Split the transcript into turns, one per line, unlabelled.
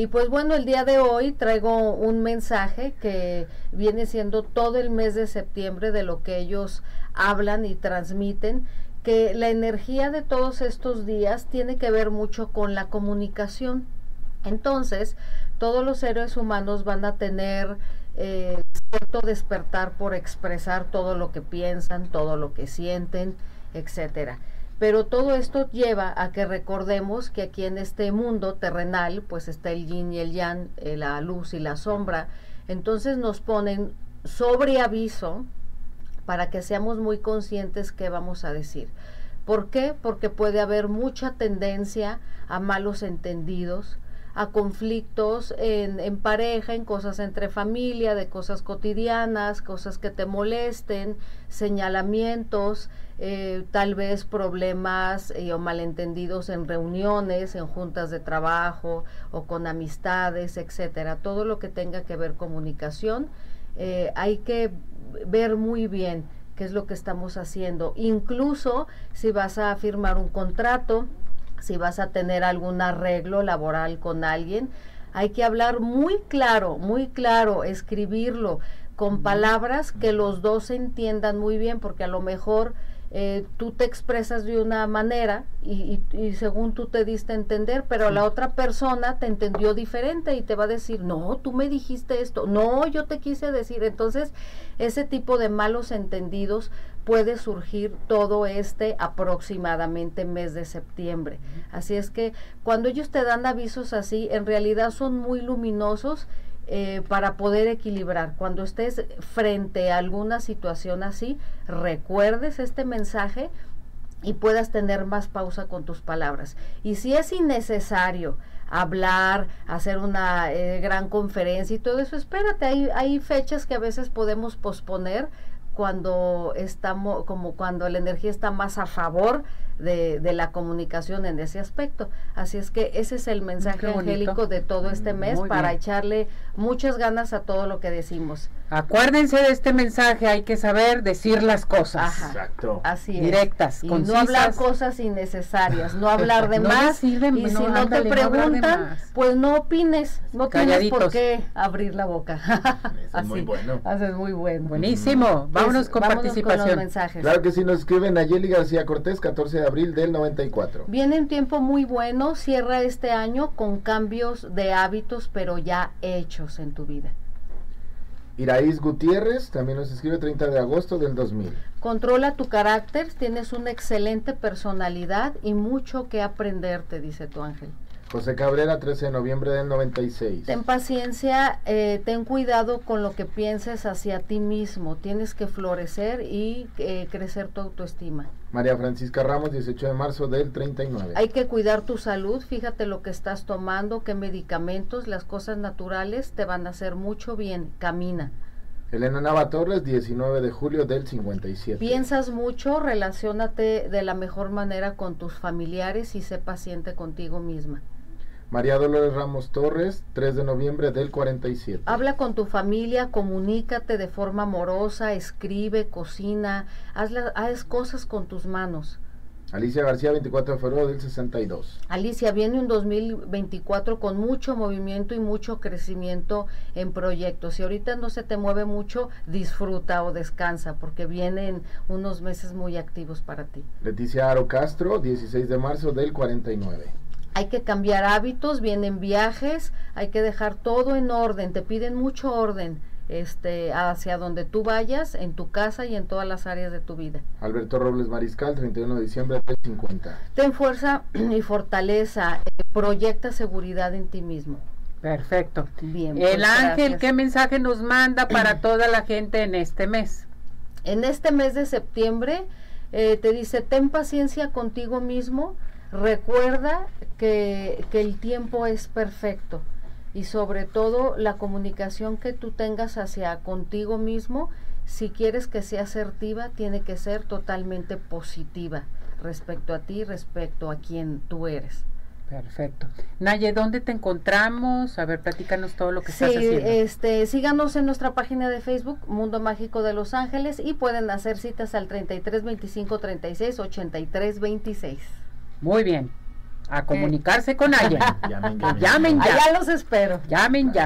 Y pues bueno, el día de hoy traigo un mensaje que viene siendo todo el mes de septiembre de lo que ellos hablan y transmiten, que la energía de todos estos días tiene que ver mucho con la comunicación. Entonces, todos los seres humanos van a tener eh, cierto despertar por expresar todo lo que piensan, todo lo que sienten, etcétera. Pero todo esto lleva a que recordemos que aquí en este mundo terrenal, pues está el yin y el yang, eh, la luz y la sombra. Entonces nos ponen sobre aviso para que seamos muy conscientes qué vamos a decir. ¿Por qué? Porque puede haber mucha tendencia a malos entendidos, a conflictos en, en, pareja, en cosas entre familia, de cosas cotidianas, cosas que te molesten, señalamientos, eh, tal vez problemas eh, o malentendidos en reuniones, en juntas de trabajo o con amistades, etcétera. Todo lo que tenga que ver comunicación, eh, hay que ver muy bien qué es lo que estamos haciendo. Incluso si vas a firmar un contrato, si vas a tener algún arreglo laboral con alguien, hay que hablar muy claro, muy claro, escribirlo con palabras que los dos entiendan muy bien, porque a lo mejor eh, tú te expresas de una manera y, y, según tú te diste a entender, pero la otra persona te entendió diferente y te va a decir, no, tú me dijiste esto, no, yo te quise decir. Entonces, ese tipo de malos entendidos puede surgir todo este aproximadamente mes de septiembre. Así es que cuando ellos te dan avisos así, en realidad son muy luminosos eh, para poder equilibrar. Cuando estés frente a alguna situación así, recuerdes este mensaje y puedas tener más pausa con tus palabras. Y si es innecesario hablar, hacer una eh, gran conferencia y todo eso, espérate, hay, hay fechas que a veces podemos posponer cuando estamos, como cuando la energía está más a favor de, de, la comunicación en ese aspecto. Así es que ese es el mensaje angélico de todo este mes para echarle muchas ganas a todo lo que decimos.
Acuérdense de este mensaje, hay que saber decir las cosas.
Exacto.
Así es.
Directas,
y
concisas.
no hablar cosas innecesarias, no hablar de
No
más. y
no,
si no
ándale,
te preguntan, pues no opines, no tienes por qué abrir la boca.
Eso es muy bueno.
Así es muy bueno.
Buenísimo. Vámonos
Pues,
con
vámonos
participación.
los mensajes.
Claro que sí, nos escriben Nayeli García Cortés, 14 de abril del 94.
Viene un tiempo muy bueno, cierra este año con cambios de hábitos, pero ya hechos en tu vida.
Iraíz Gutiérrez también nos escribe 30 de agosto del 2000.
Controla tu carácter, tienes una excelente personalidad y mucho que aprender, te dice tu ángel.
José Cabrera, 13 de noviembre del 96.
Ten paciencia, eh, ten cuidado con lo que pienses hacia ti mismo. Tienes que florecer y eh, crecer tu autoestima.
María Francisca Ramos, 18 de marzo del 39.
Hay que cuidar tu salud, fíjate lo que estás tomando, qué medicamentos, las cosas naturales te van a hacer mucho bien. Camina.
Elena Nava Torres, 19 de julio del 57.
Piensas mucho, relacionate de la mejor manera con tus familiares y sé paciente contigo misma.
María Dolores Ramos Torres, 3 de noviembre del 47.
Habla con tu familia, comunícate de forma amorosa, escribe, cocina, haz, la- haz cosas con tus manos.
Alicia García, 24 de febrero del 62.
Alicia, viene un 2024 con mucho movimiento y mucho crecimiento en proyectos. Si ahorita no se te mueve mucho, disfruta o descansa porque vienen unos meses muy activos para ti.
Leticia Aro Castro, 16 de marzo del 49.
Hay que cambiar hábitos, vienen viajes, hay que dejar todo en orden, te piden mucho orden este, hacia donde tú vayas, en tu casa y en todas las áreas de tu vida.
Alberto Robles Mariscal, 31 de diciembre del 50.
Ten fuerza y fortaleza, eh, proyecta seguridad en ti mismo.
Perfecto.
Bien.
El
pues,
ángel,
gracias.
¿qué mensaje nos manda para toda la gente en este mes?
En este mes de septiembre eh, te dice, ten paciencia contigo mismo, recuerda que, que el tiempo es perfecto y sobre todo la comunicación que tú tengas hacia contigo mismo, si quieres que sea asertiva, tiene que ser totalmente positiva respecto a ti, respecto a quien tú eres.
Perfecto. Naye, ¿dónde te encontramos? A ver, platícanos todo lo que
Sí,
estás haciendo.
este, síganos en nuestra página de Facebook, Mundo Mágico de Los Ángeles, y pueden hacer citas al 33 25 36 83 26.
Muy bien. a comunicarse con Aya.
Llamen, llamen.
Llamen ya.
Allá los espero.
Llamen ya.